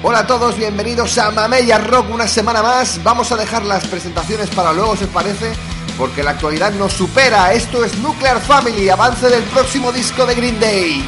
Hola a todos, bienvenidos a Mamella Rock una semana más. Vamos a dejar las presentaciones para luego, si os parece, porque la actualidad nos supera. Esto es Nuclear Family, avance del próximo disco de Green Day.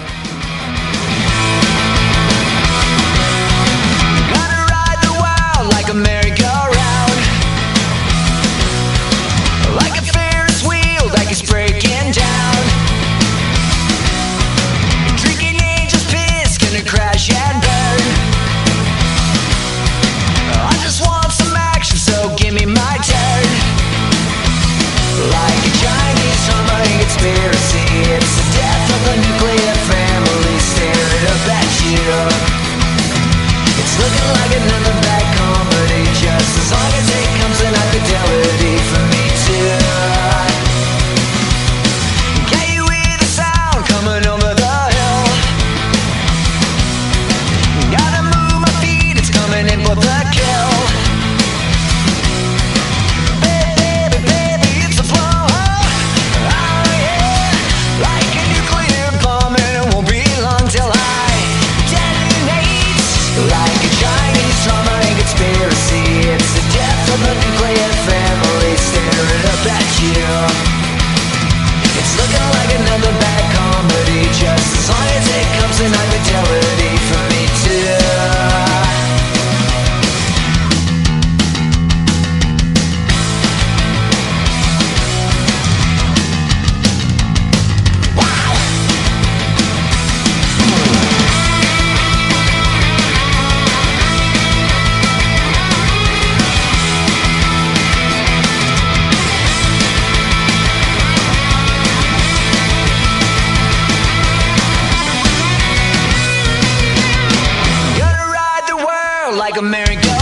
like American.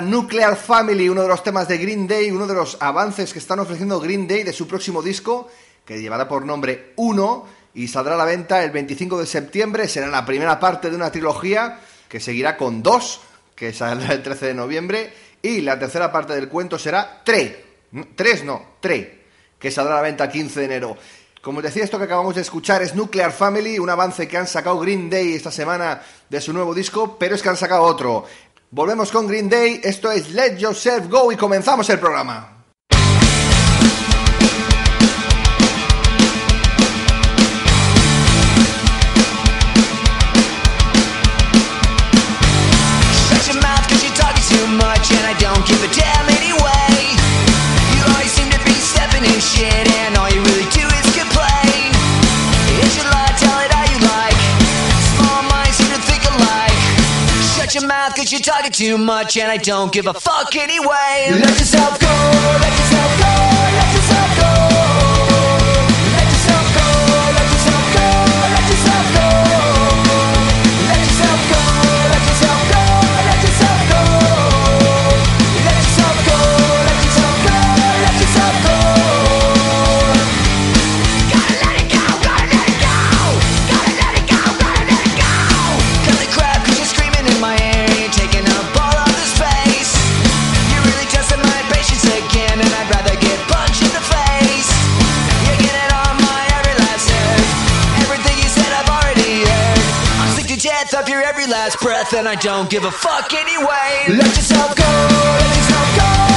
Nuclear Family, uno de los temas de Green Day, uno de los avances que están ofreciendo Green Day de su próximo disco, que llevará por nombre 1 y saldrá a la venta el 25 de septiembre. Será la primera parte de una trilogía que seguirá con 2, que saldrá el 13 de noviembre, y la tercera parte del cuento será 3. 3 no, 3, que saldrá a la venta el 15 de enero. Como os decía, esto que acabamos de escuchar es Nuclear Family, un avance que han sacado Green Day esta semana de su nuevo disco, pero es que han sacado otro. Volvemos con Green Day, esto es Let Yourself Go y comenzamos el programa. Cause you're talking too much and I don't give a fuck anyway. Let yourself go, let yourself go, last breath, and I don't give a fuck anyway. Let yourself go, let yourself go,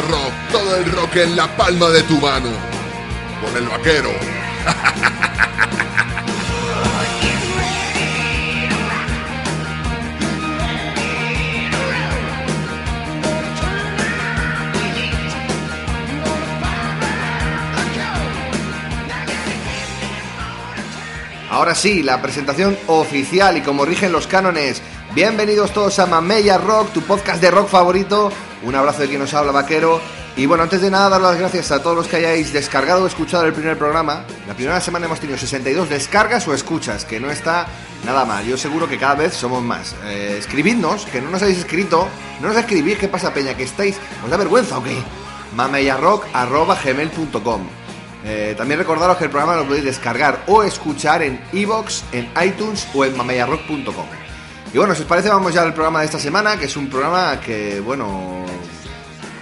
Rock, todo el rock en la palma de tu mano. Con el vaquero. Ahora sí, la presentación oficial y como rigen los cánones. Bienvenidos todos a Mamella Rock, tu podcast de rock favorito. Un abrazo de quien nos habla, vaquero. Y bueno, antes de nada, dar las gracias a todos los que hayáis descargado o escuchado el primer programa. La primera semana hemos tenido 62 descargas o escuchas, que no está nada mal. Yo seguro que cada vez somos más. Eh, escribidnos, que no nos habéis escrito. No nos escribís, ¿qué pasa, Peña? ¿Que estáis? ¿Os da vergüenza o qué? eh, también recordaros que el programa lo podéis descargar o escuchar en iVoox, en iTunes o en mamellarrock.com. Y bueno, si os parece, vamos ya al programa de esta semana, que es un programa que, bueno,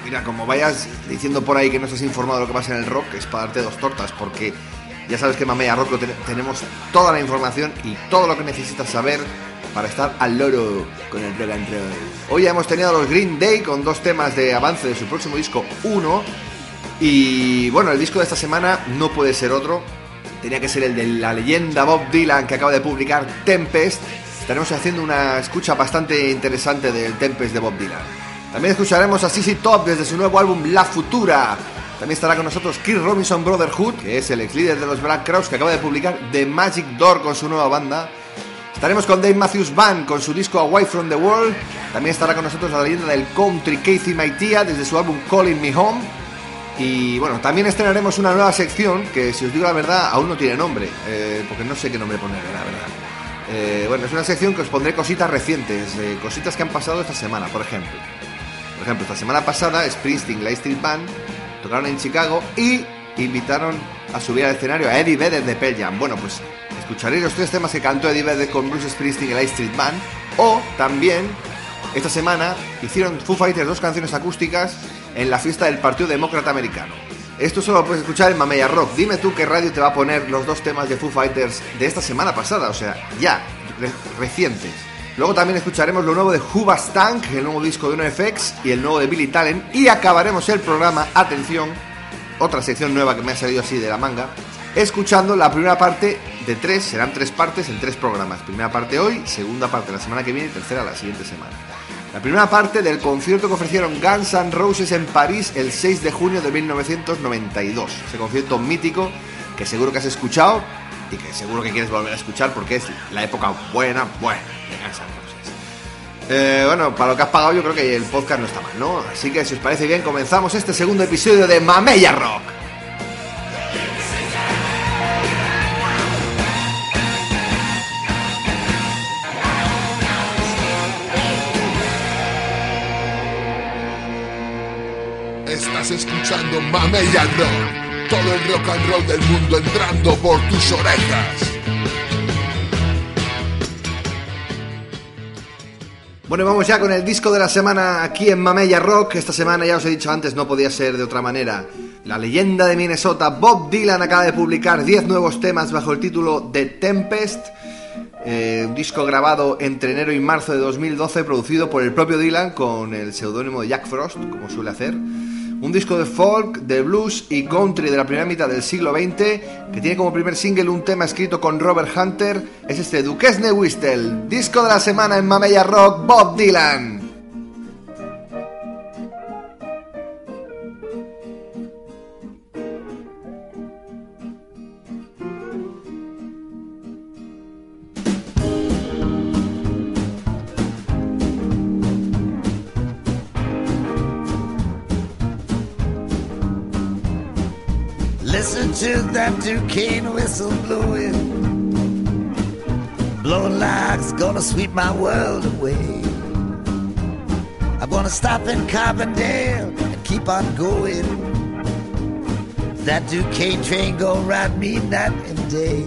mira, como vayas diciendo por ahí que no estás informado de lo que pasa en el rock, es para darte dos tortas, porque ya sabes que en Mamella Rock lo ten- tenemos toda la información y todo lo que necesitas saber para estar al loro con el rock and roll. Hoy ya hemos tenido los Green Day con dos temas de avance de su próximo disco 1 y bueno, el disco de esta semana no puede ser otro. Tenía que ser el de la leyenda Bob Dylan que acaba de publicar Tempest. Estaremos haciendo una escucha bastante interesante del Tempest de Bob Dylan. También escucharemos a CC Top desde su nuevo álbum La Futura. También estará con nosotros Chris Robinson Brotherhood, que es el ex líder de los Black Crowes que acaba de publicar The Magic Door con su nueva banda. Estaremos con Dave Matthews Band con su disco Away from the World. También estará con nosotros la leyenda del country Casey Maitia desde su álbum Calling Me Home. Y bueno, también estrenaremos una nueva sección que, si os digo la verdad, aún no tiene nombre, eh, porque no sé qué nombre ponerle, la verdad. Eh, bueno, es una sección que os pondré cositas recientes, cositas que han pasado esta semana, por ejemplo. Por ejemplo, esta semana pasada Springsteen la Street Band tocaron en Chicago y invitaron a subir al escenario a Eddie Vedder de Pearl Jam. Bueno, pues escucharéis los tres temas que cantó Eddie Vedder con Bruce Springsteen y la Street Band. O también, esta semana, hicieron Foo Fighters dos canciones acústicas en la fiesta del Partido Demócrata Americano. Esto solo lo puedes escuchar en Mamella Rock. Dime tú qué radio te va a poner los dos temas de Foo Fighters de esta semana pasada, o sea, ya, re- recientes. Luego también escucharemos lo nuevo de Stank, el nuevo disco de NoFX y el nuevo de Billy Talent. Y acabaremos el programa, atención, otra sección nueva que me ha salido así de la manga, escuchando la primera parte de tres, serán tres partes en tres programas. Primera parte hoy, segunda parte la semana que viene y tercera la siguiente semana. La primera parte del concierto que ofrecieron Guns N' Roses en París el 6 de junio de 1992. Ese concierto mítico que seguro que has escuchado y que seguro que quieres volver a escuchar porque es la época buena, buena de Guns N' Roses. Eh, bueno, para lo que has pagado yo creo que el podcast no está mal, ¿no? Así que si os parece bien comenzamos este segundo episodio de Mamella Rock. Estás escuchando Mamella Rock. Todo el rock and roll del mundo entrando por tus orejas. Bueno, y vamos ya con el disco de la semana aquí en Mamella Rock. Esta semana, ya os he dicho antes, no podía ser de otra manera. La leyenda de Minnesota, Bob Dylan, acaba de publicar 10 nuevos temas bajo el título The Tempest. Eh, un disco grabado entre enero y marzo de 2012, producido por el propio Dylan con el seudónimo de Jack Frost, como suele hacer. Un disco de folk, de blues y country de la primera mitad del siglo XX, que tiene como primer single un tema escrito con Robert Hunter, es este Duquesne Whistle, disco de la semana en Mamella Rock, Bob Dylan. To that Duquesne whistle blowing. Blowing like it's gonna sweep my world away. I'm gonna stop in Carbondale and keep on going. That Duquesne train gonna ride me night and day.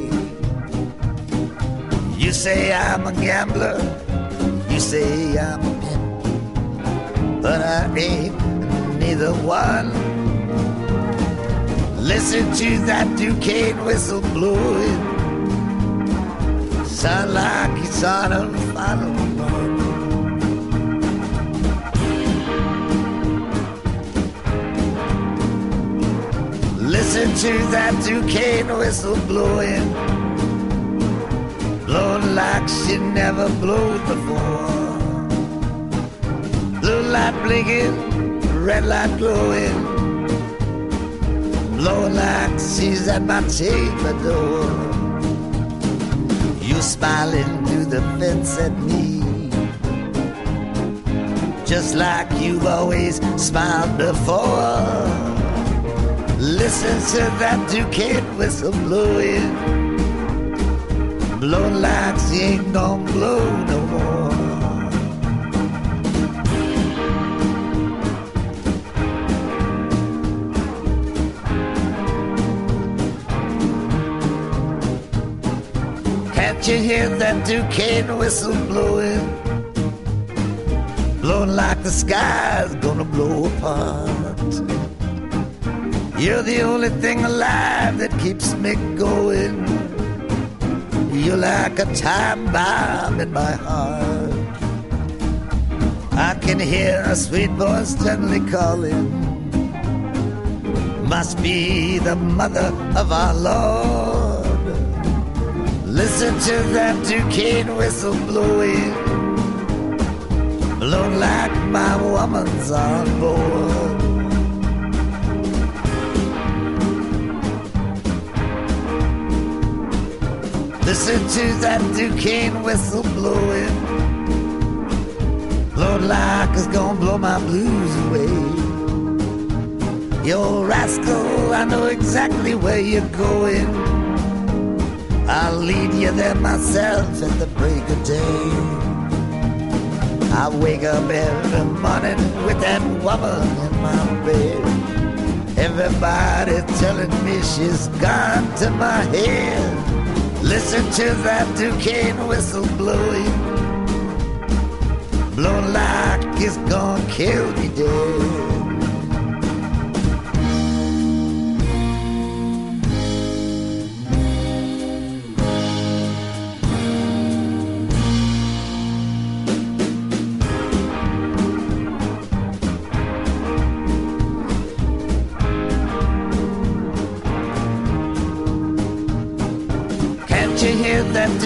You say I'm a gambler, you say I'm a pimp, but I ain't neither one. Listen to that Duquesne whistle blowing. Sound like it's on a final run. Listen to that Duquesne whistle blowing. Blowing like she never blew before. Blue light blinking, red light glowing like she's at my chamber door. You smiling through the fence at me, just like you've always smiled before. Listen to that Duquesne whistle blowing, blowing like she ain't gonna blow no more. You hear that Duquesne whistle blowing? Blowing like the sky's gonna blow apart. You're the only thing alive that keeps me going. You're like a time bomb in my heart. I can hear a sweet voice gently calling. Must be the mother of our Lord. Listen to that Duquesne whistle blowing, blowing like my woman's on board. Listen to that Duquesne whistle blowing, blowing like it's gonna blow my blues away. You rascal, I know exactly where you're going. I'll lead you there myself at the break of day. I wake up every morning with that woman in my bed. Everybody telling me she's gone to my head. Listen to that Duquesne whistle blowing, blowing like it's gonna kill me dead.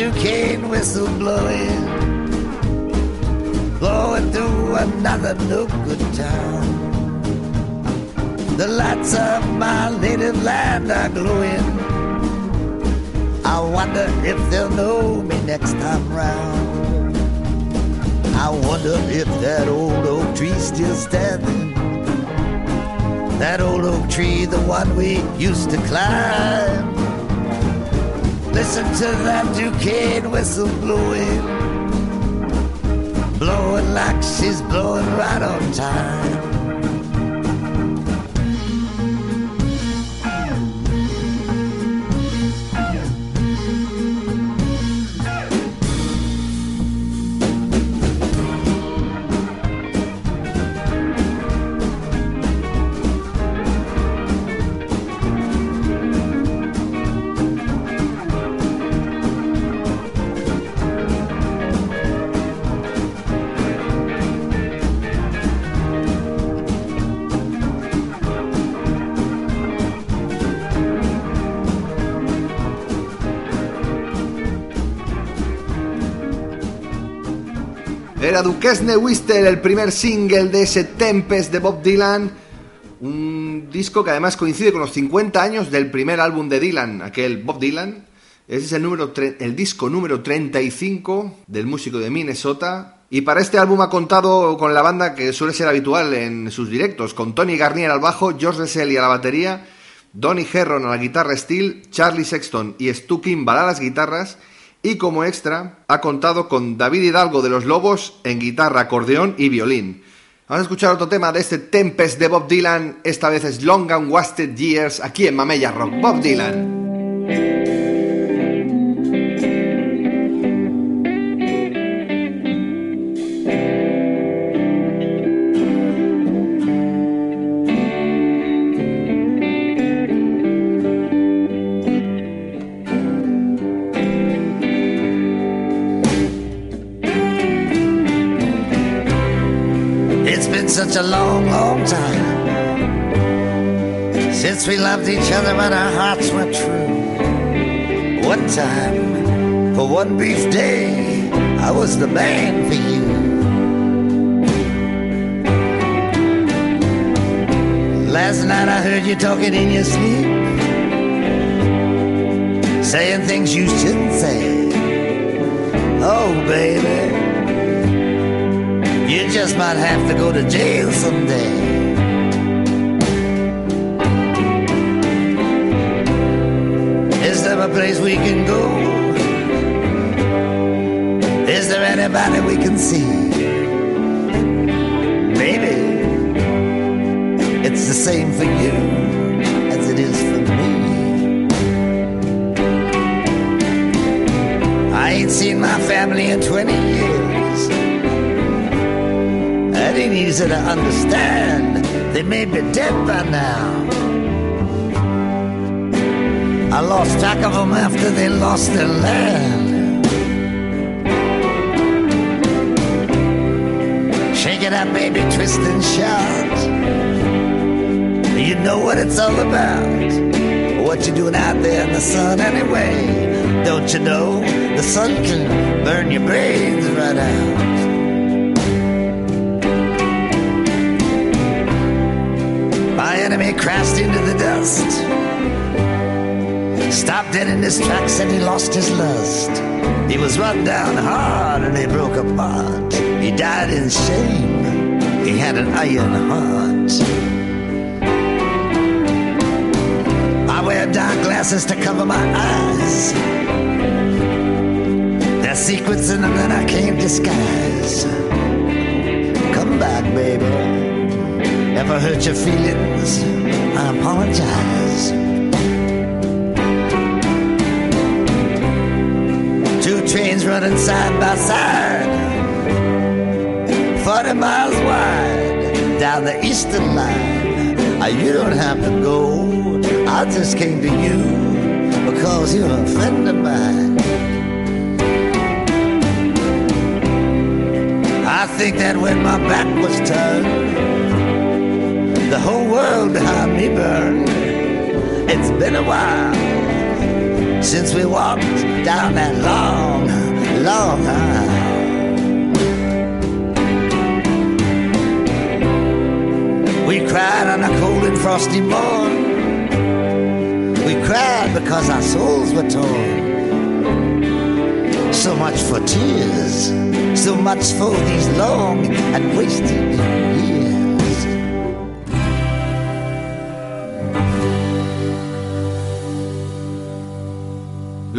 Duquesne whistle blowing? blowing through another no good town. The lights of my native land are glowing. I wonder if they'll know me next time round. I wonder if that old oak tree's still standing. That old oak tree, the one we used to climb. Listen to that Duquesne whistle blowing, blowing like she's blowing right on time. Era Duquesne Wister, el primer single de ese Tempest de Bob Dylan. Un disco que además coincide con los 50 años del primer álbum de Dylan, aquel Bob Dylan. Ese es el, número el disco número 35 del músico de Minnesota. Y para este álbum ha contado con la banda que suele ser habitual en sus directos, con Tony Garnier al bajo, George Russell a la batería, Donny Herron a la guitarra steel, Charlie Sexton y Stu Kimball a las guitarras, y como extra ha contado con David Hidalgo de los Lobos en guitarra, acordeón y violín. Vamos a escuchar otro tema de este Tempest de Bob Dylan, esta vez es Long and Wasted Years, aquí en Mamella Rock. Bob Dylan. Loved each other, but our hearts were true. One time, for one brief day, I was the man for you. Last night I heard you talking in your sleep, saying things you shouldn't say. Oh, baby. You just might have to go to jail someday. Place we can go? Is there anybody we can see? Maybe it's the same for you as it is for me. I ain't seen my family in 20 years. That ain't easy to understand. They may be dead by now. I lost track of them after they lost their land. Shake it up, baby, twist and shout. You know what it's all about. What you doing out there in the sun anyway? Don't you know the sun can burn your brains right out? My enemy crashed into the dust. Stopped dead in his tracks and he lost his lust. He was run down hard and he broke apart. He died in shame. He had an iron heart. I wear dark glasses to cover my eyes. There's secrets in them that I can't disguise. Come back, baby. If I hurt your feelings, I apologize. Trains running side by side, 40 miles wide down the eastern line. Ah, You don't have to go, I just came to you because you're a friend of mine. I think that when my back was turned, the whole world behind me burned. It's been a while since we walked down that long, long aisle. We cried on a cold and frosty morn. We cried because our souls were torn. So much for tears, so much for these long and wasted years.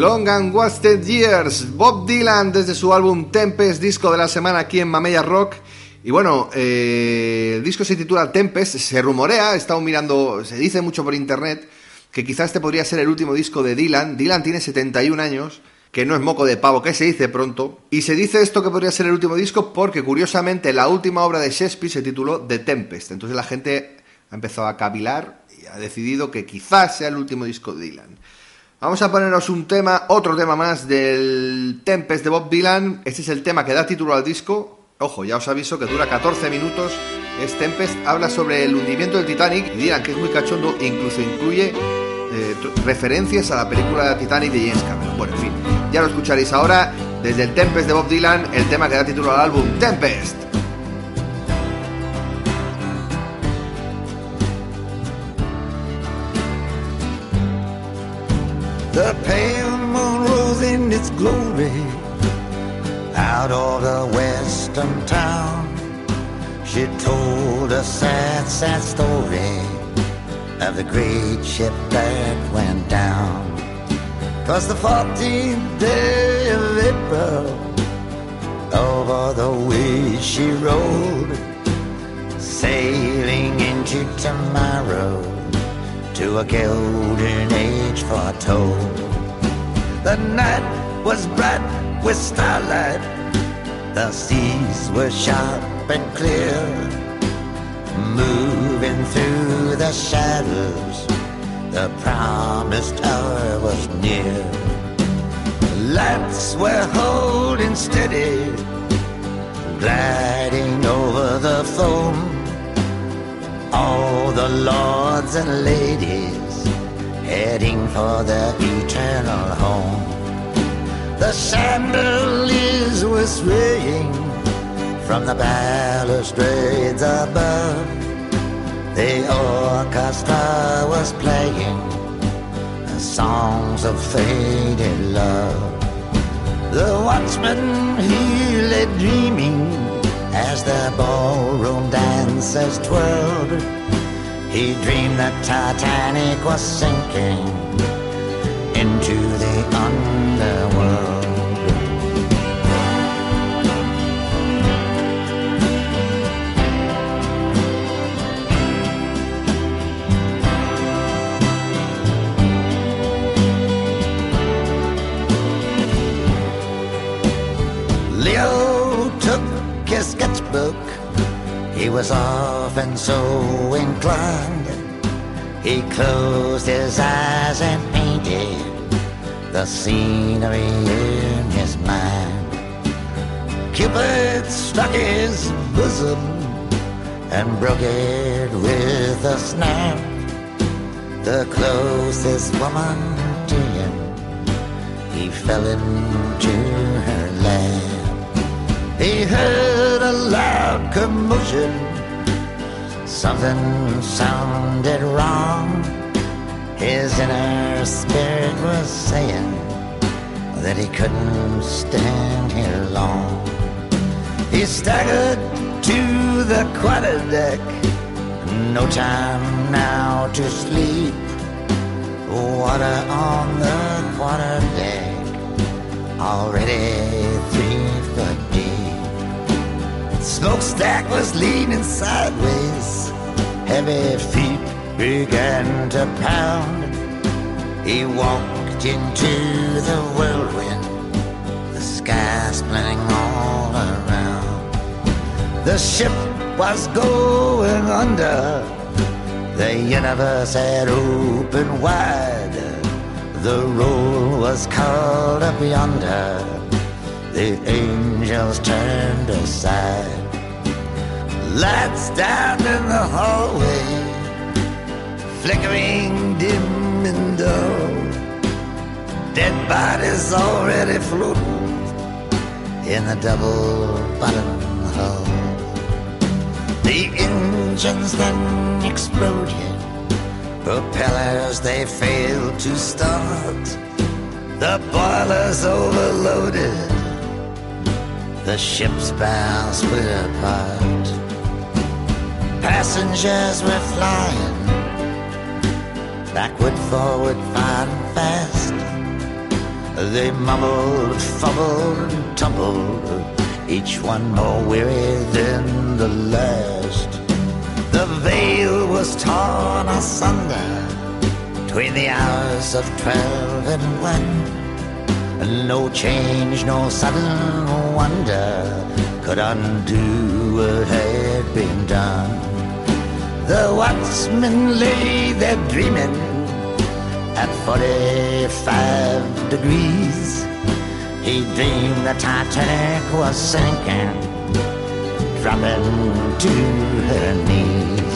Long and Wasted Years, Bob Dylan desde su álbum Tempest, disco de la semana aquí en Mamella Rock. Y bueno, eh, el disco se titula Tempest, se rumorea, he estado mirando, se dice mucho por internet, que quizás este podría ser el último disco de Dylan. Dylan tiene 71 años, que no es moco de pavo, que se dice pronto. Y se dice esto que podría ser el último disco porque curiosamente la última obra de Shakespeare se tituló The Tempest. Entonces la gente ha empezado a cavilar y ha decidido que quizás sea el último disco de Dylan. Vamos a ponernos un tema, otro tema más del Tempest de Bob Dylan. Este es el tema que da título al disco. Ojo, ya os aviso que dura 14 minutos. Es Tempest, habla sobre el hundimiento del Titanic y dirán que es muy cachondo incluso incluye eh, referencias a la película Titanic de James Cameron. Bueno, en fin, ya lo escucharéis ahora desde el Tempest de Bob Dylan, el tema que da título al álbum Tempest. The pale moon rose in its glory out of the western town. She told a sad, sad story of the great ship that went down. the 14th day of April over the way she rode, sailing into tomorrow to a golden age foretold. The night was bright with starlight, the seas were sharp and clear, moving through the shadows. The promised hour was near. Lights were holding steady, gliding over the foam all the lords and ladies heading for their eternal home. The chandeliers were swaying from the balustrades above. The orchestra was playing the songs of faded love. The watchman he lay dreaming as the ballroom dancers twirled. He dreamed that Titanic was sinking into sketchbook. He was often so inclined. He closed his eyes and painted the scenery in his mind. Cupid struck his bosom and broke it with a snap. The closest woman to him, he fell into her lap. He heard a loud commotion. Something sounded wrong. His inner spirit was saying that he couldn't stand here long. He staggered to the quarterdeck. No time now to sleep. Water on the quarterdeck, already three foot deep. Smokestack was leaning sideways. Heavy feet began to pound. He walked into the whirlwind, the sky splitting all around. The ship was going under. The universe had opened wide. The roll was called up yonder. The angels turned aside. Lights down in the hallway, flickering dim and dull. Dead bodies already floating in the double bottom hull. The engines then exploded. Propellers they failed to start. The boilers overloaded. The ship's bow split apart. Passengers were flying backward, forward, fine fast. They mumbled, fumbled, and tumbled, each one more weary than the last. The veil was torn asunder between the hours of twelve and one. No change, no sudden wonder could undo what had been done. The watchman lay there dreaming at 45 degrees. He dreamed the Titanic was sinking, dropping to her knees.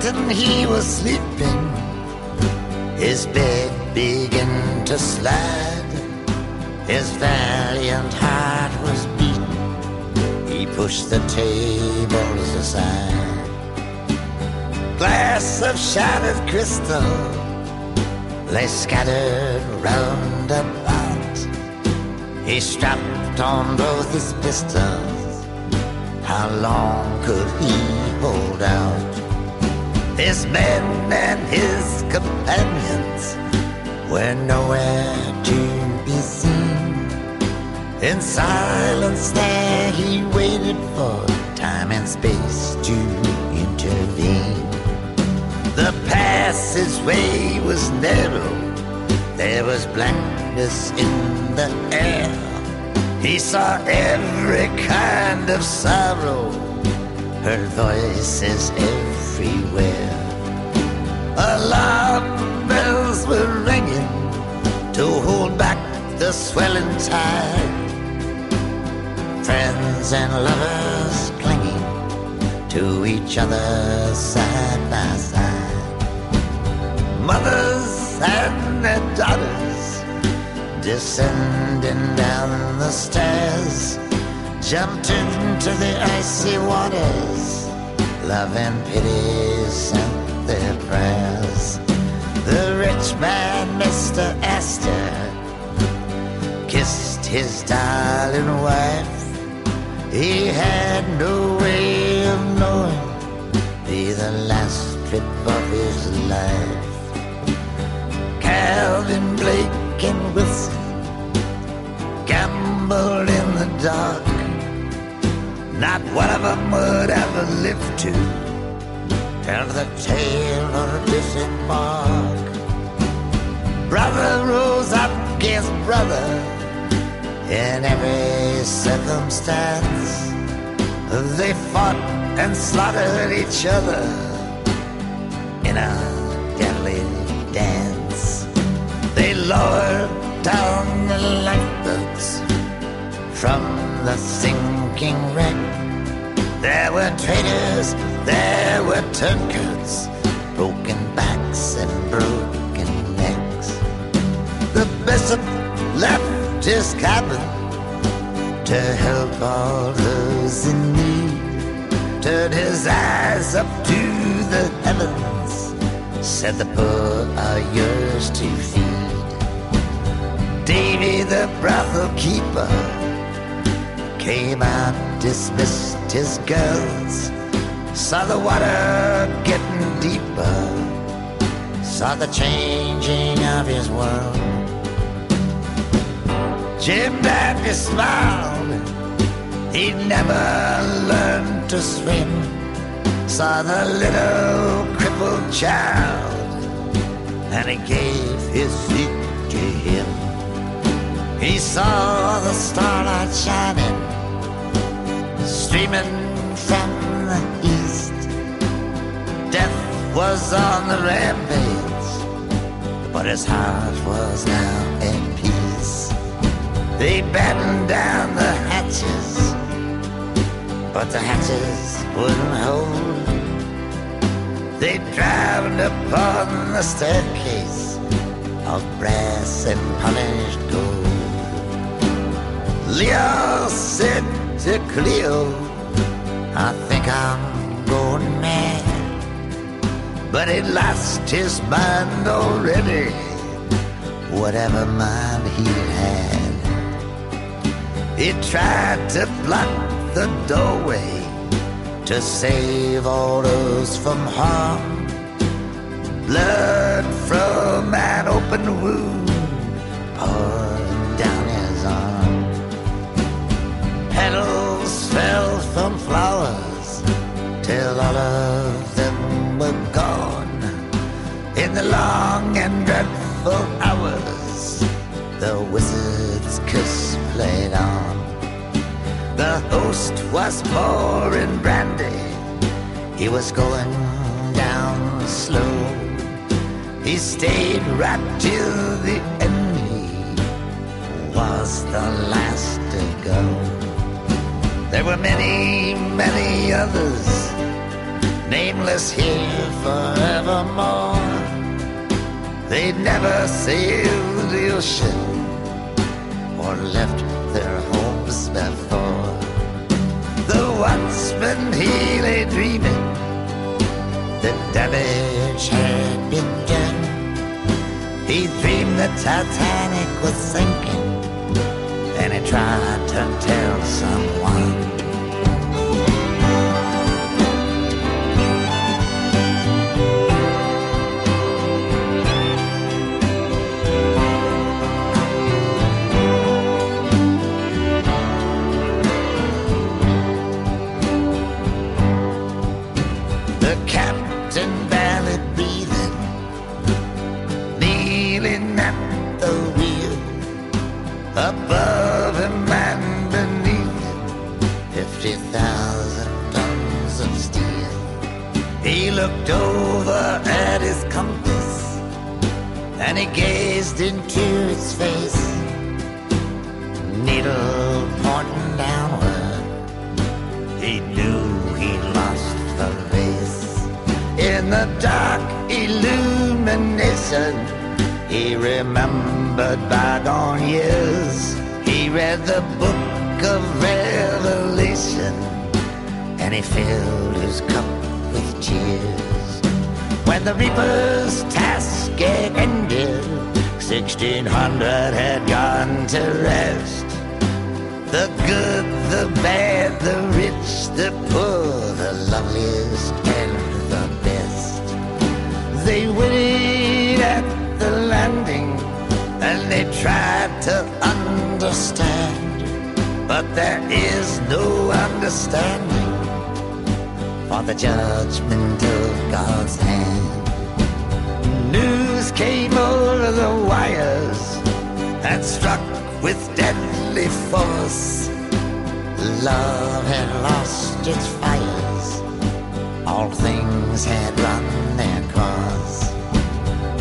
Wellington, he was sleeping. His bed began to slide. His valiant heart was beating. He pushed the tables aside. Glass of shattered crystal lay scattered round about. He strapped on both his pistols. How long could he hold out? His men and his companions were nowhere to be seen. In silence there he waited for time and space to intervene. The passageway was narrow, there was blackness in the air. He saw every kind of sorrow, heard is everywhere. Alarm bells were ringing to hold back the swelling tide. Friends and lovers clinging to each other side by side. Mothers and their daughters descending down the stairs jumped into the icy waters. Love and pity sent their prayers. The rich man, Mr. Astor, kissed his darling wife. He had no way of knowing be the last trip of his life. Calvin Blake and Wilson gambled in the dark. Not one of them would ever live to tell the tale or disembark. Brother rose up against brother in every circumstance. They fought and slaughtered each other in a deadly dance. They lowered down the lifeboats from the sinking wreck. There were traitors, there were turncoats, broken backs and broken necks. The bishop left his cabin to help all those in need. Turned his eyes up to the heavens, said the poor are yours to feed. Davy the brothel keeper came out, dismissed his girls, saw the water getting deeper, saw the changing of his world. Jim Baptist smiled, he'd never learned to swim, saw the little crippled child, and he gave his seat to him. He saw the starlight shining, streaming from the east. Death was on the rampage, but his heart was now in peace. They battened down the hatches, but the hatches wouldn't hold. They drowned upon the staircase of brass and polished gold. Leo said to Cleo, I think I'm going mad. But he lost his mind already, whatever mind he had. He tried to block the doorway to save all those from harm. Blood from an open wound pouring till all of them were gone. In the long and dreadful hours, the wizard's kiss played on. The host was pouring brandy. He was going down slow. He stayed right till the end. He was the last to go. There were many, many others, nameless here forevermore. They'd never sailed the ocean or left their homes before. The watchman he lay dreaming, the damage had done. He dreamed the Titanic was sinking, and he tried to tell someone. Over at his compass, and he gazed into its face. Needle pointing downward, he knew he lost the race. In the dark illumination, he remembered bygone years. He read the book of Revelation, and he filled his cup with tears. When the Reaper's task had ended, 1600 had gone to rest. The good, the bad, the rich, the poor, the loveliest and the best. They waited at the landing and they tried to understand. But there is no understanding the judgment of God's hand. News came over the wires and struck with deadly force. Love had lost its fires, all things had run their course.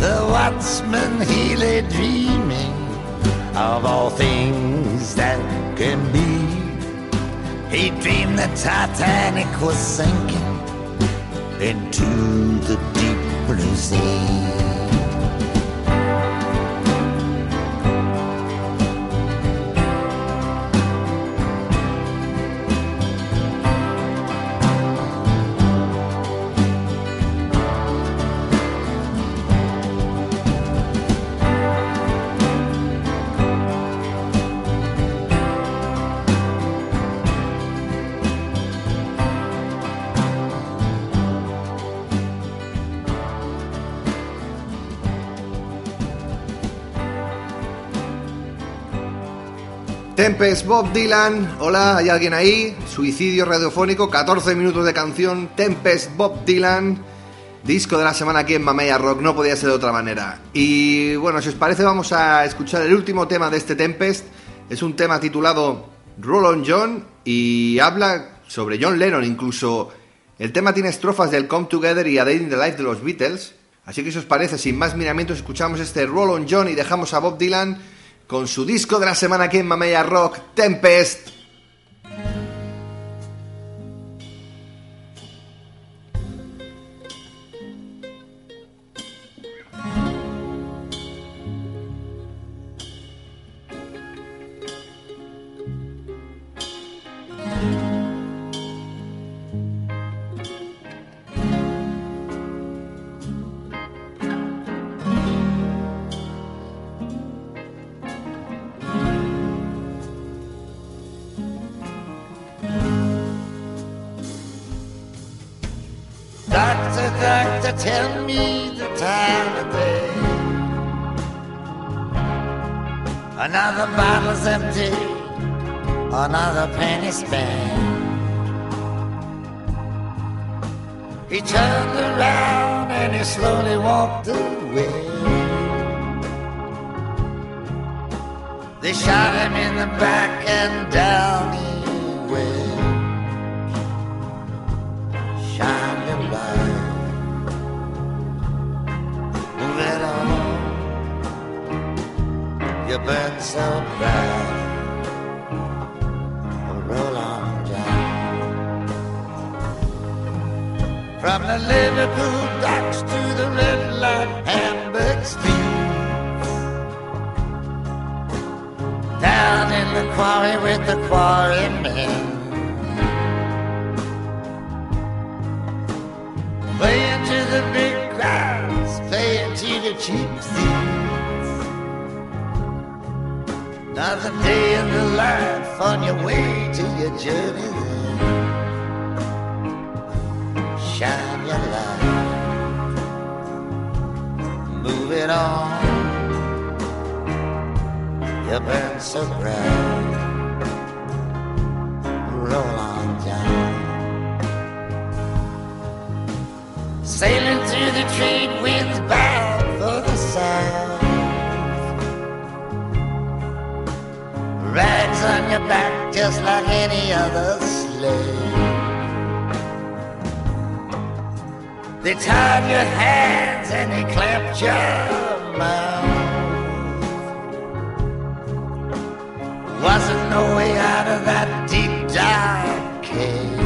The watchman he lay dreaming of all things that can be. He dreamed the Titanic was sinking into the deep blue sea. Tempest, Bob Dylan, hola, ¿hay alguien ahí? Suicidio radiofónico, 14 minutos de canción, Tempest, Bob Dylan, disco de la semana aquí en Mamea Rock, no podía ser de otra manera. Y bueno, si os parece vamos a escuchar el último tema de este Tempest, es un tema titulado Roll on John y habla sobre John Lennon, incluso el tema tiene estrofas del Come Together y A Day in the Life de los Beatles, así que si os parece, sin más miramientos, escuchamos este Roll on John y dejamos a Bob Dylan con su disco de la semana aquí en Mamella Rock, Tempest. The doctor tell me the time of day. Another bottle's empty, another penny spent. He turned around and he slowly walked away. They shot him in the back and down he went. Burn so bright, roll on down. From the Liverpool docks to the red light Hamburg streets. Down in the quarry with the quarrymen. Playing to the big crowds, playing to the cheap seats. Another day in the life on your way to your journey. Shine your light, move it on. You burn so bright, roll on down. Sailing through the trade winds bound your back just like any other slave. They tied your hands and they clamped your mouth. Wasn't no way out of that deep dark cave.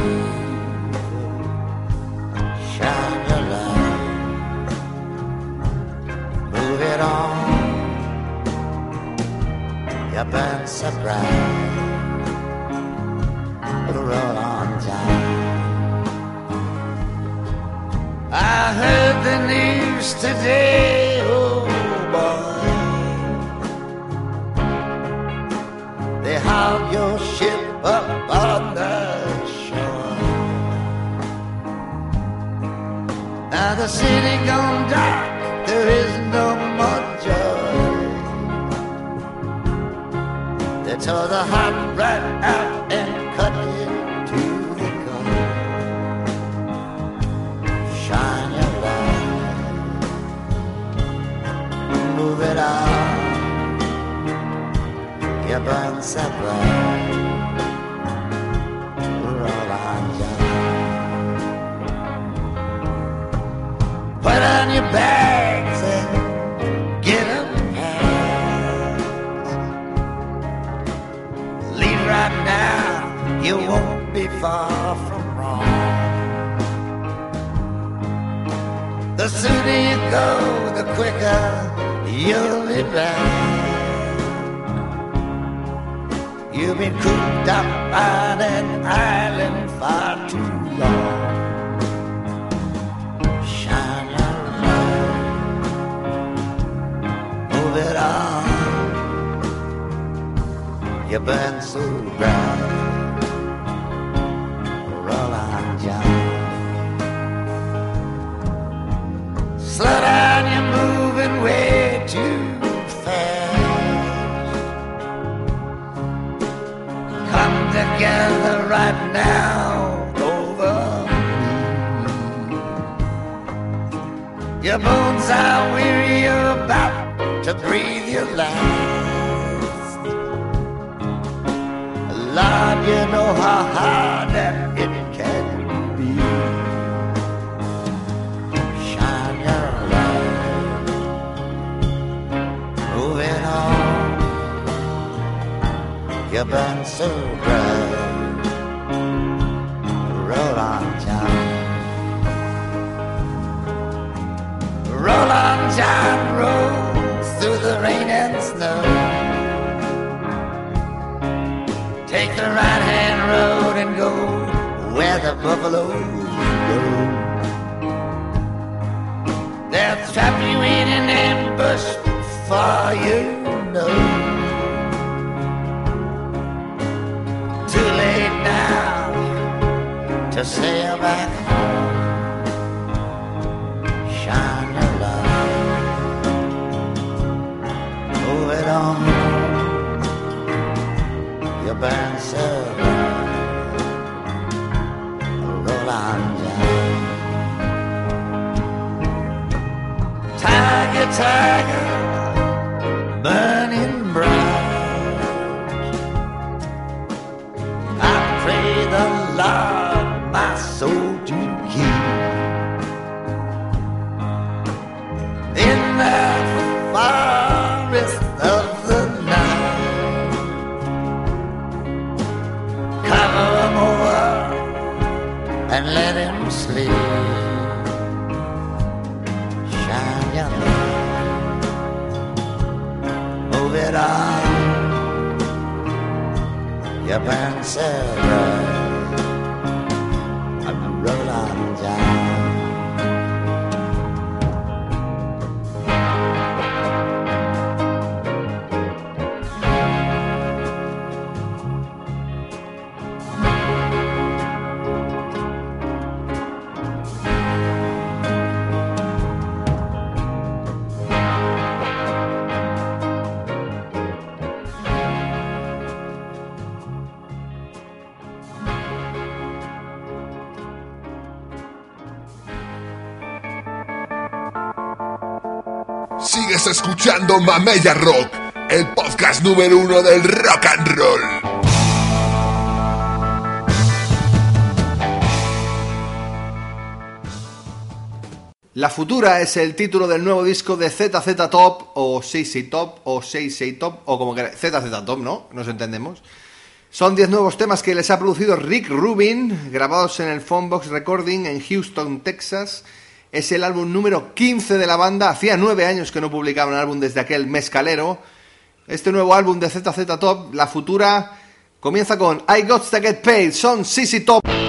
Shine your light, move it on. You burn so heard the news today, oh boy. They hauled your ship up on the shore. Now the city gone dark, there is no more joy. They tore the heart right out Bright, roll on down. Put on your bags and get 'em packed. Leave right now, you won't be far from wrong. The sooner you go, the quicker you'll be back. You've been cooped up on an island far too long. Shine light, move it on. You burn so bright, now over me. Your bones are weary, you're about to breathe your last. Lord, you know how hard that it can be. Shine your light, moving on. You burn so bright, roll on John, roll through the rain and snow. Take the right hand road and go where the buffaloes go. They'll trap you in an ambush for you know. Too late now to sail back Tiger, burn Mamella Rock, el podcast número uno del rock and roll. La Futura es el título del nuevo disco de ZZ Top o 66 Top o 66 Top o como que ZZ Top, ¿no? Nos entendemos. Son 10 nuevos temas que les ha producido Rick Rubin, grabados en el Phonebox Recording en Houston, Texas. Es el álbum número 15 de la banda. Hacía 9 años que no publicaba un álbum desde aquel mezcalero. Este nuevo álbum de ZZ Top, La Futura, comienza con I Got to Get Paid. Son CC Top.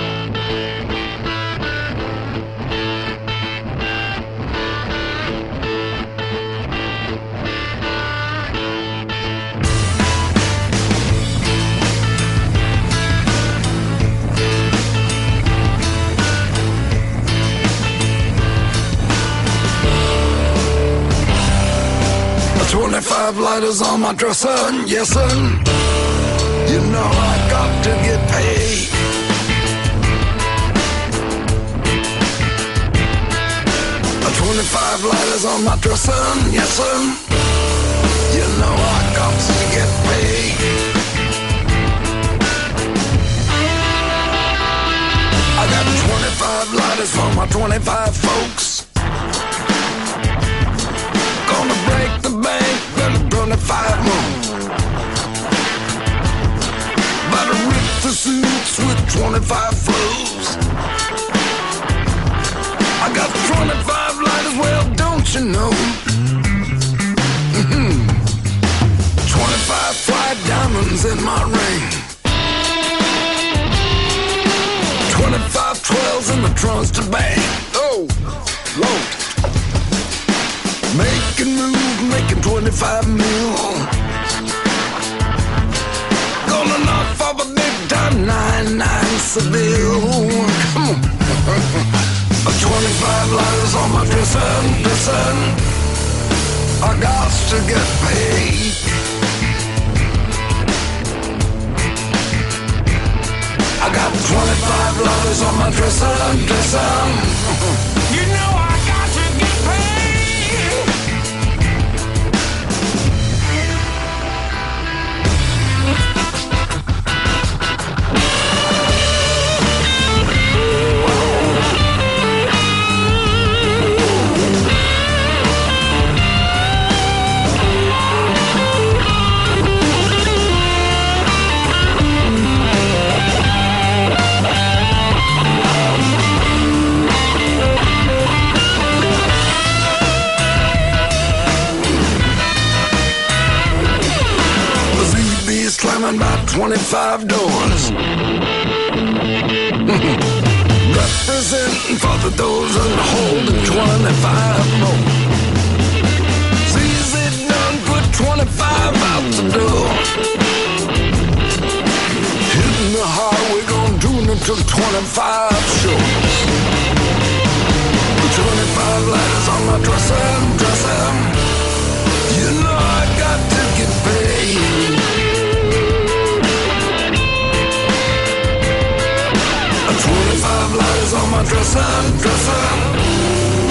Twenty-five lighters on my dresser, yes sir. You know I got to get paid. Twenty-five lighters on my dresser, yes sir. You know I got to get paid. I got twenty-five lighters for my twenty-five folks. Gonna the bank, then 25 more. About to rip the suits with 25 flows. I got 25 lighters, well, don't you know? Mm -hmm. 25 fly diamonds in my ring. 25 12s in the trunks to bang. Oh, Lord. Making moves, making 25 mil. Gonna knock off a big time 99 Seville. Come on. 25 lighters on my dresser, dresser. I got to get paid. I got 25 lighters on my dresser, dresser. You know I 25 doors. Representing for the those and holding 25 more. ZZ done put 25 out the door. Hitting the highway, gonna do until 25 short. 25 lighters on my dresser,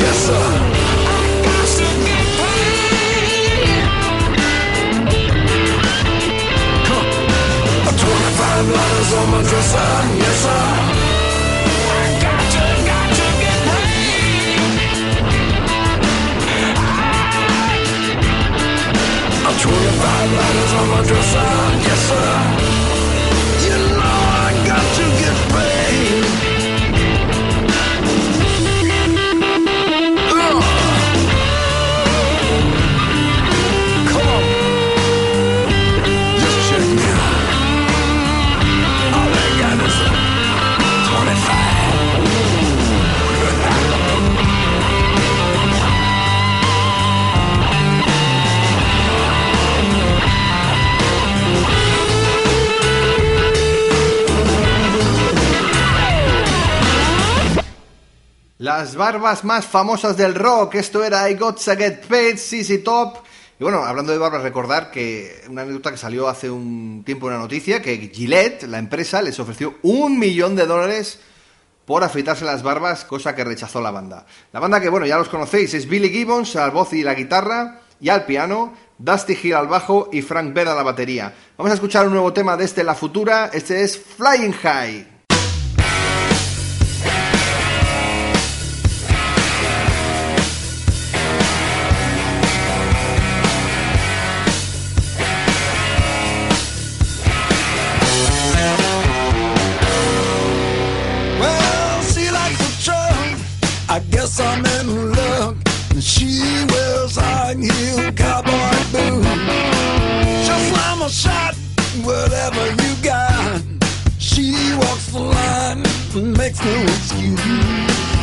Yes, sir. To get paid. Huh. Twenty-five letters on my dresser, yes, sir. Twenty-five letters on my dresser, yes, sir. Las barbas más famosas del rock. Esto era I Got to Get Paid, CC Top. Y bueno, hablando de barbas, recordar que una anécdota que salió hace un tiempo una noticia, que Gillette, la empresa, les ofreció un millón de dólares por afeitarse las barbas, cosa que rechazó la banda. La banda que, bueno, ya los conocéis, es Billy Gibbons al voz y la guitarra y al piano, Dusty Hill al bajo y Frank Beard a la batería. Vamos a escuchar un nuevo tema de este La Futura, este es Flying High. She wears high heel cowboy boots. She'll slam a shot, whatever you got. She walks the line and makes no excuse.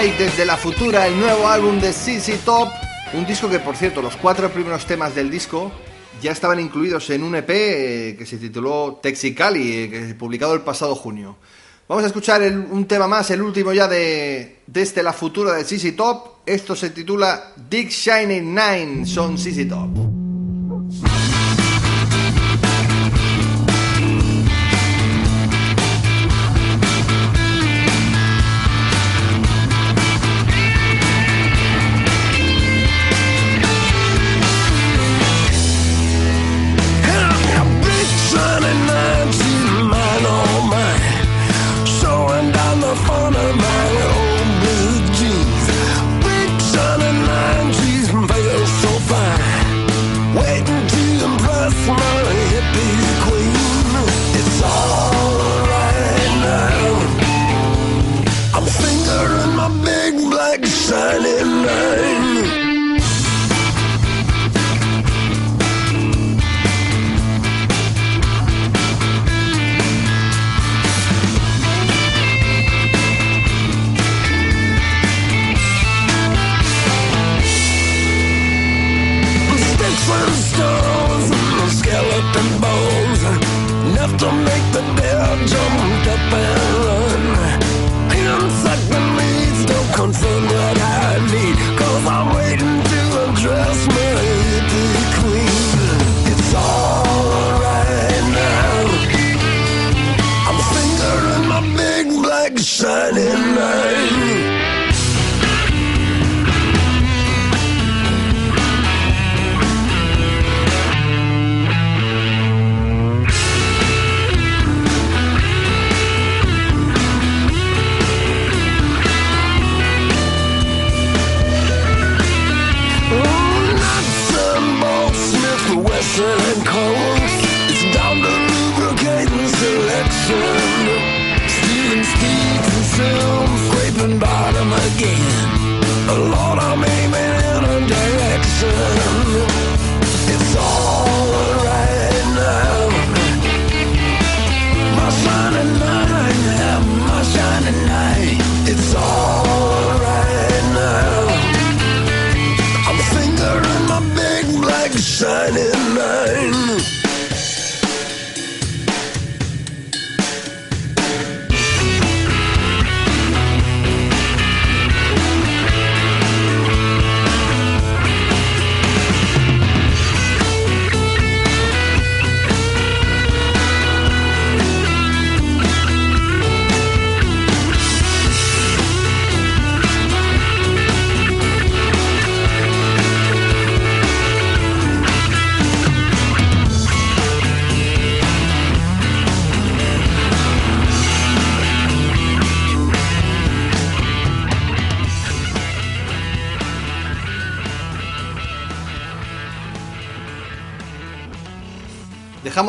Desde la futura, el nuevo álbum de CC Top, un disco que por cierto los cuatro primeros temas del disco ya estaban incluidos en un EP eh, que se tituló Texicali, eh, que publicado el pasado junio. Vamos a escuchar un tema más, el último ya de desde la futura de CC Top. Esto se titula Dick Shining Nine, son CC Top.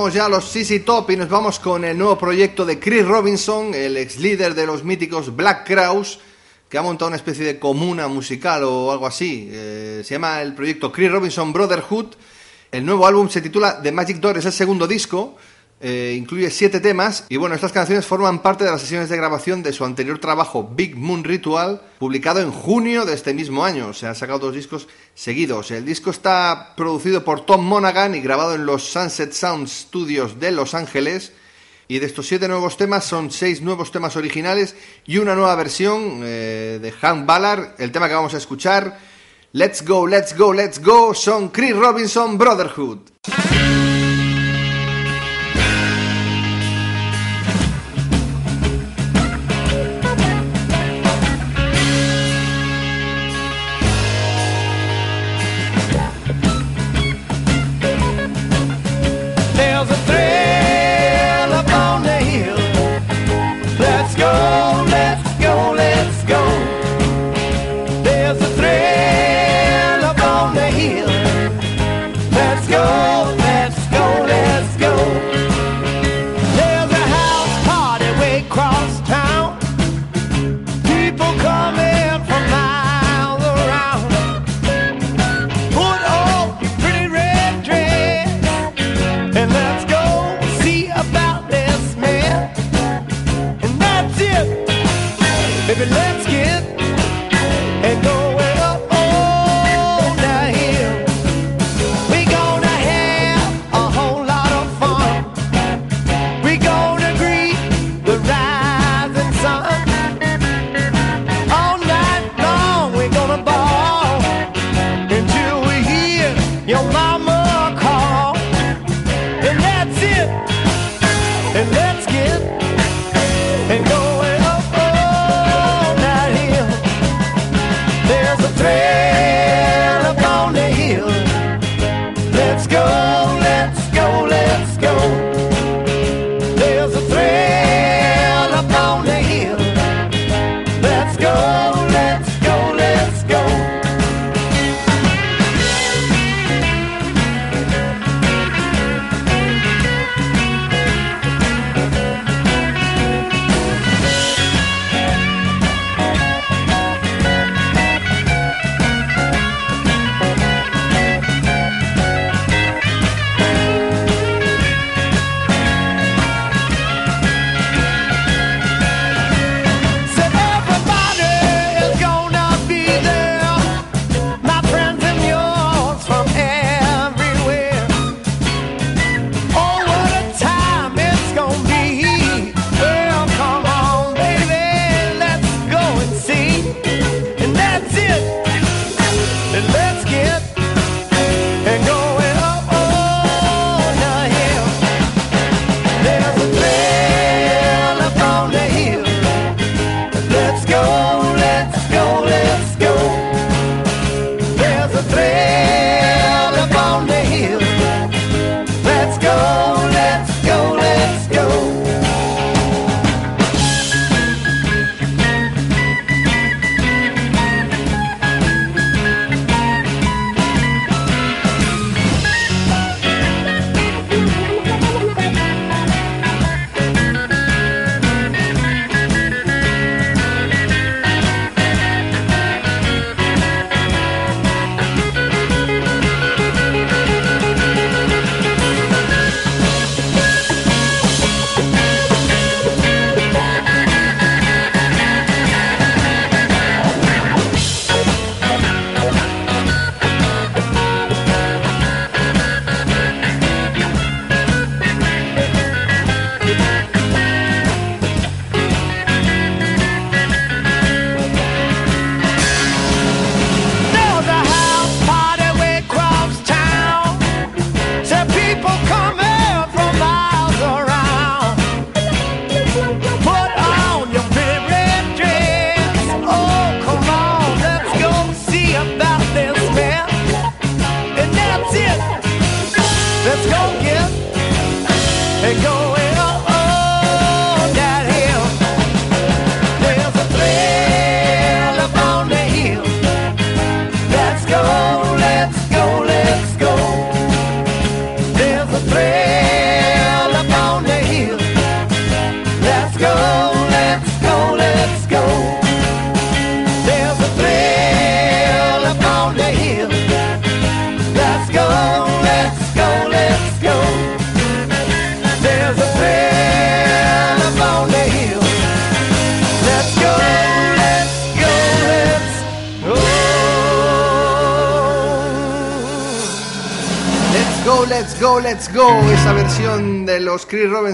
Ya los CC Top y nos vamos con el nuevo proyecto de Chris Robinson, el ex líder de los míticos Black Crowes, que ha montado una especie de comuna musical o algo así. Eh, se llama el proyecto Chris Robinson Brotherhood. El nuevo álbum se titula The Magic Door, es el segundo disco. Eh, incluye siete temas y bueno, estas canciones forman parte de las sesiones de grabación de su anterior trabajo Big Moon Ritual, publicado en junio de este mismo año. Se han sacado dos discos seguidos. El disco está producido por Tom Monaghan y grabado en los Sunset Sound Studios de Los Ángeles. Y de estos siete nuevos temas son seis nuevos temas originales y una nueva versión eh, de Hank Ballard. El tema que vamos a escuchar, Let's Go, Let's Go, Let's Go, son Chris Robinson Brotherhood.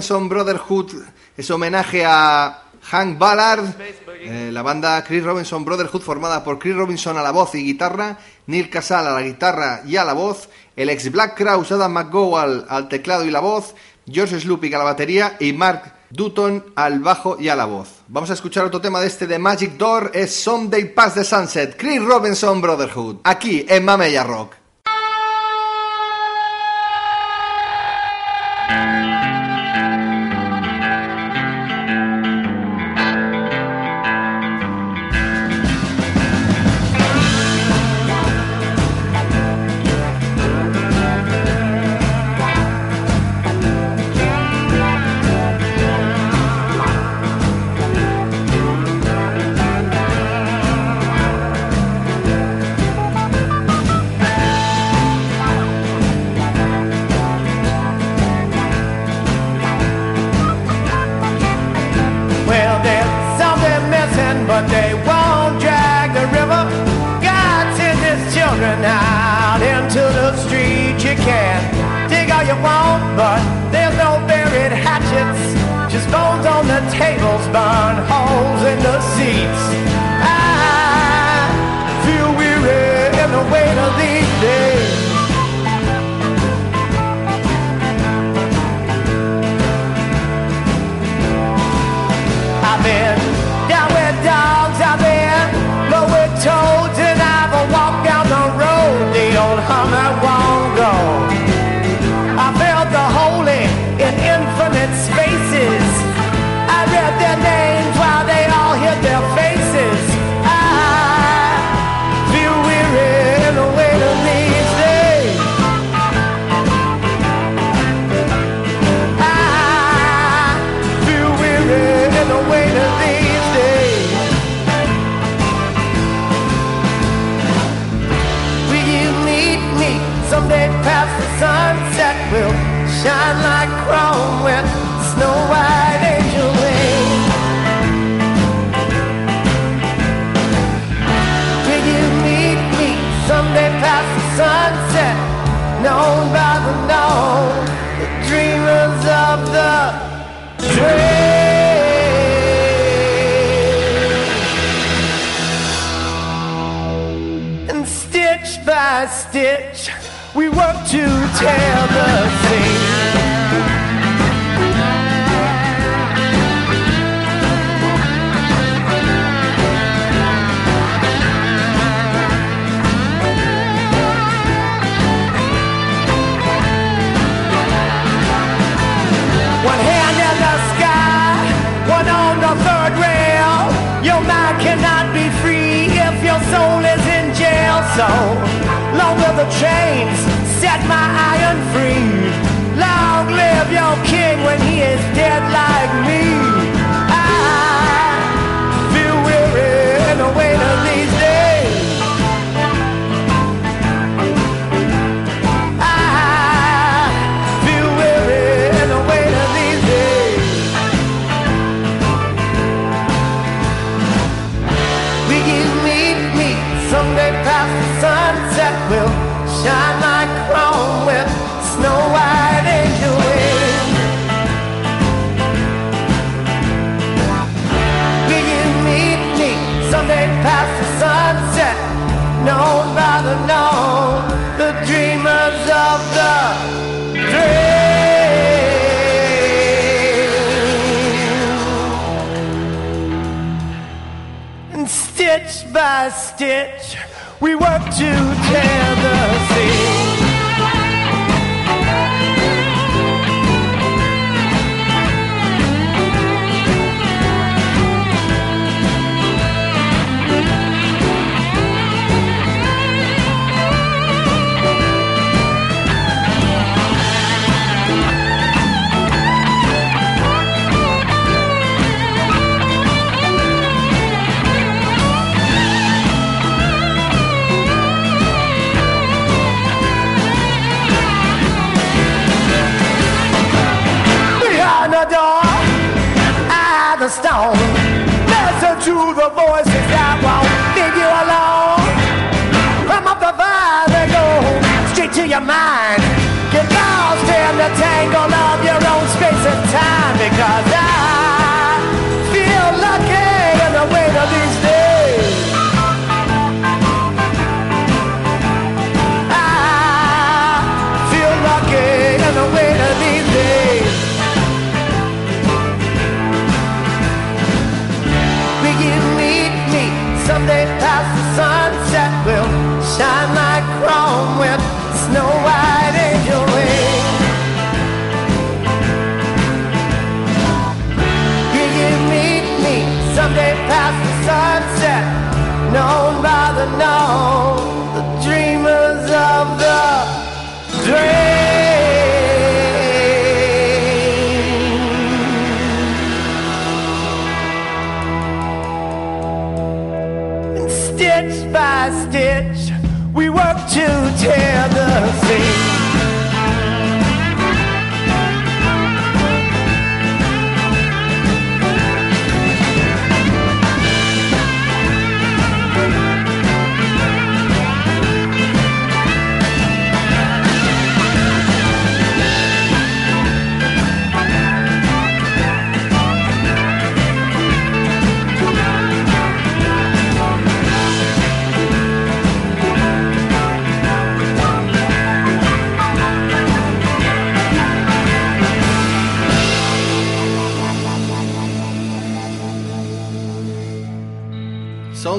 Manson Brotherhood es homenaje a Hank Ballard, eh, la banda Chris Robinson Brotherhood formada por Chris Robinson a la voz y guitarra, Neil Casal a la guitarra y a la voz, el ex Black Crowes Adam McGowall al teclado y la voz, George Slupik a la batería y Mark Dutton al bajo y a la voz. Vamos a escuchar otro tema de este de Magic Door, es Sunday Pass the Sunset, Chris Robinson Brotherhood, aquí en Mamella Rock. soul. Long live the chains, set my iron free. Long live your king when he is dead like me. stitch. We work together. no.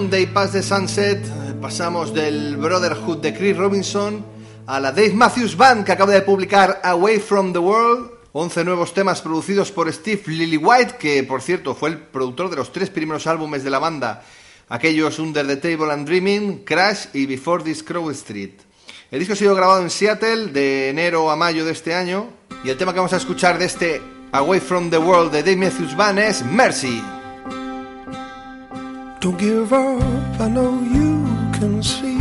One Day Past the Sunset pasamos del Brotherhood de Chris Robinson a la Dave Matthews Band que acaba de publicar Away from the World. 11 nuevos temas producidos por Steve Lillywhite, que por cierto fue el productor de los tres primeros álbumes de la banda, aquellos Under the Table and Dreaming, Crash y Before This Crow Street. El disco ha sido grabado en Seattle de enero a mayo de este año y el tema que vamos a escuchar de este Away from the World de Dave Matthews Band es Mercy. Don't give up, I know you can see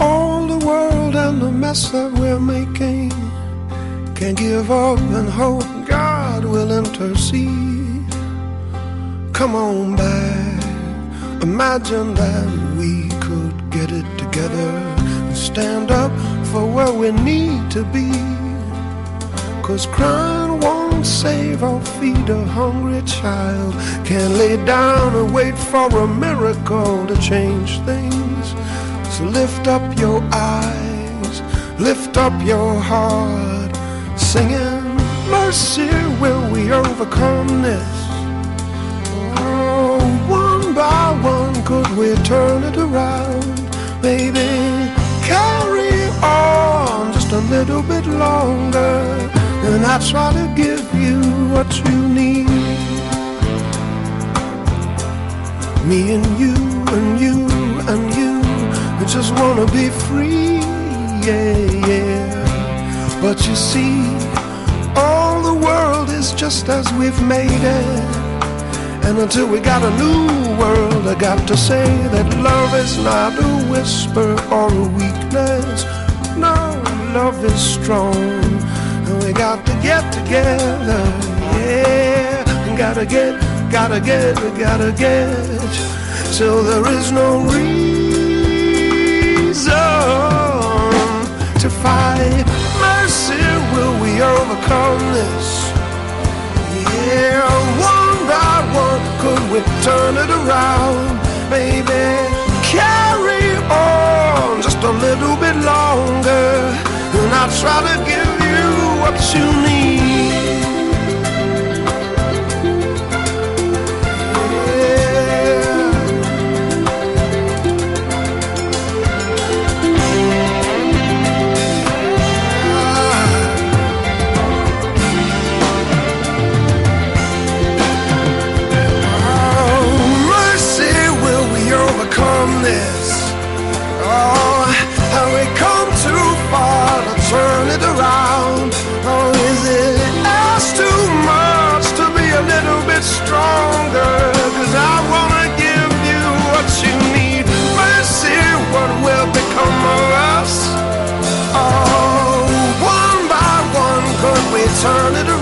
all the world and the mess that we're making. Can't give up and hope God will intercede. Come on back, imagine that we could get it together and stand up for where we need to be. Cause crying won't save or feed a hungry child. Can't lay down and wait for a miracle to change things. So lift up your eyes, lift up your heart, singing, Mercy, will we overcome this? Oh, one by one, could we turn it around? Baby, carry on just a little bit longer. And I try to give you what you need. Me and you and you and you, we just wanna be free, yeah, yeah. But you see, all the world is just as we've made it. And until we got a new world, I got to say that love is not a whisper or a weakness. No, love is strong. We got to get together, yeah. Gotta get, gotta get, gotta get. So there is no reason to fight. Mercy, will we overcome this? Yeah, one by one, could we turn it around, baby? Carry on just a little bit longer, and I'll try to give what you need. Turn it around?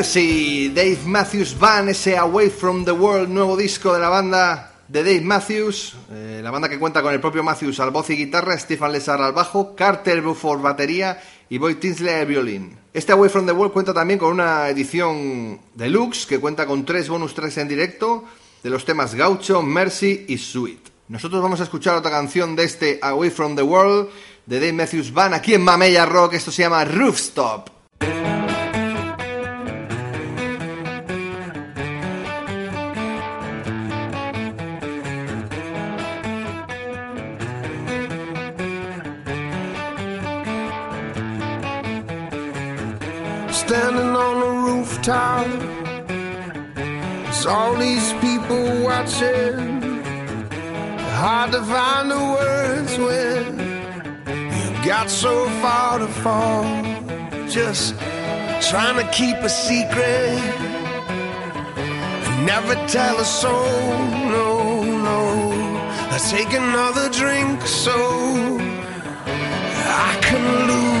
Mercy, Dave Matthews Band, ese Away from the World, nuevo disco de la banda de Dave Matthews, eh, la banda que cuenta con el propio Matthews al voz y guitarra, Stephen Lessar al bajo, Carter Buford batería y Boyd Tinsley al violín. Este Away from the World cuenta también con una edición deluxe que cuenta con tres bonus tracks en directo de los temas Gaucho, Mercy y Sweet. Nosotros vamos a escuchar otra canción de este Away from the World de Dave Matthews Band aquí en Mamella Rock. Esto se llama Roofstop. There's all these people watching. Hard to find the words when you've got so far to fall. Just trying to keep a secret. Never tell a soul, no, no. Let's take another drink so I can lose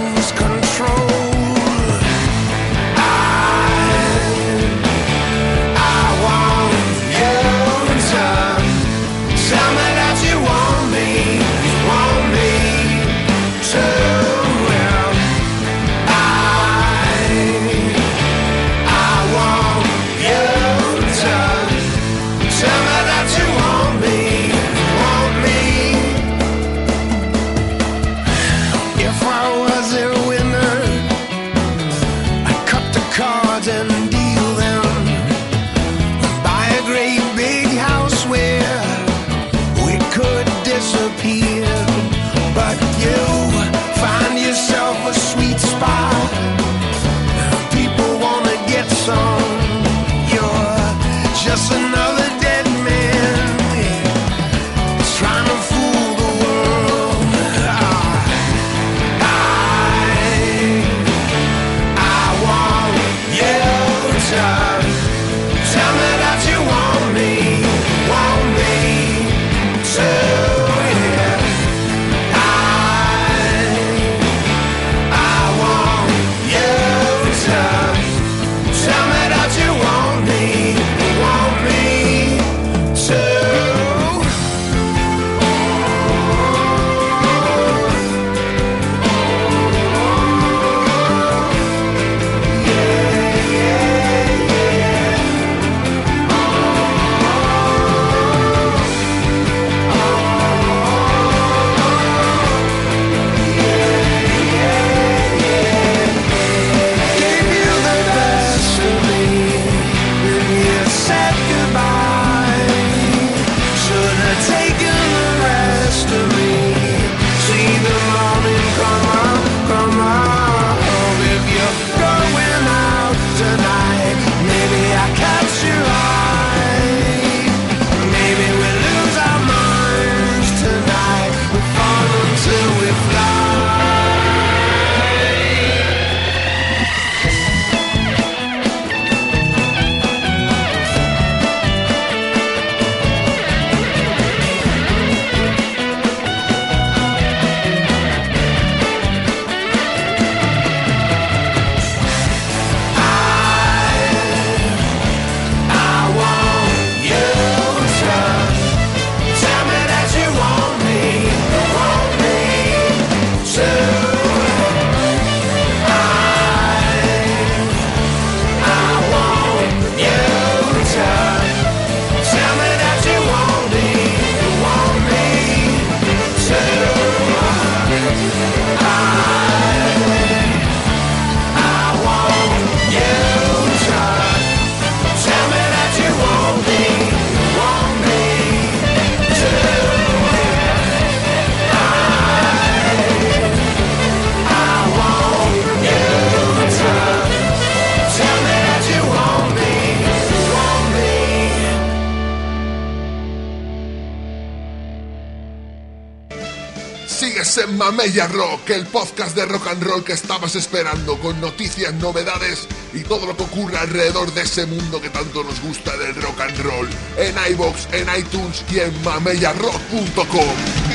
en Mamella Rock, el podcast de rock and roll que estabas esperando, con noticias, novedades y todo lo que ocurre alrededor de ese mundo que tanto nos gusta del rock and roll. En iBox, en iTunes y en mamellarock.com.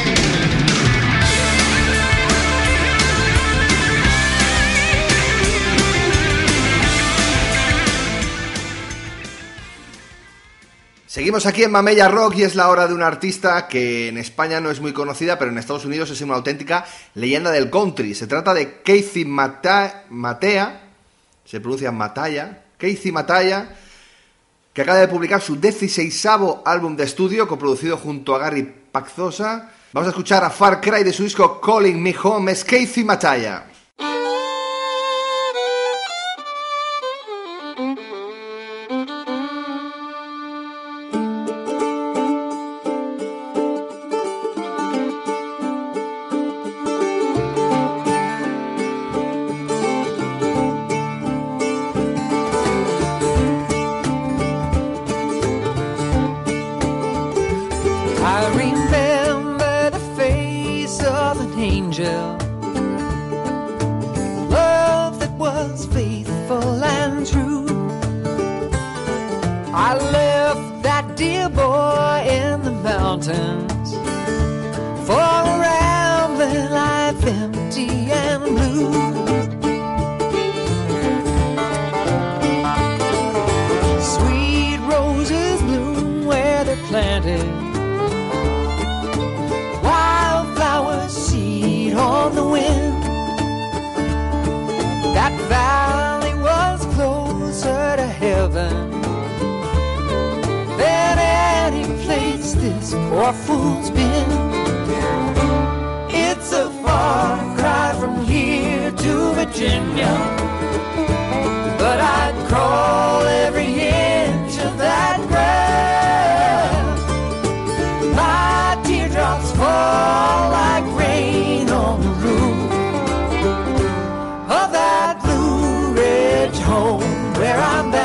Seguimos aquí en Mamella Rock y es la hora de una artista que en España no es muy conocida, pero en Estados Unidos es una auténtica leyenda del country. Se trata de Casey Mata- Matea, se pronuncia Mataya, Casey Mataya, que acaba de publicar su 16 álbum de estudio, coproducido junto a Gary Paczosa. Vamos a escuchar a Far Cry de su disco Calling Me Home, es Casey Mataya. Where I'm bound.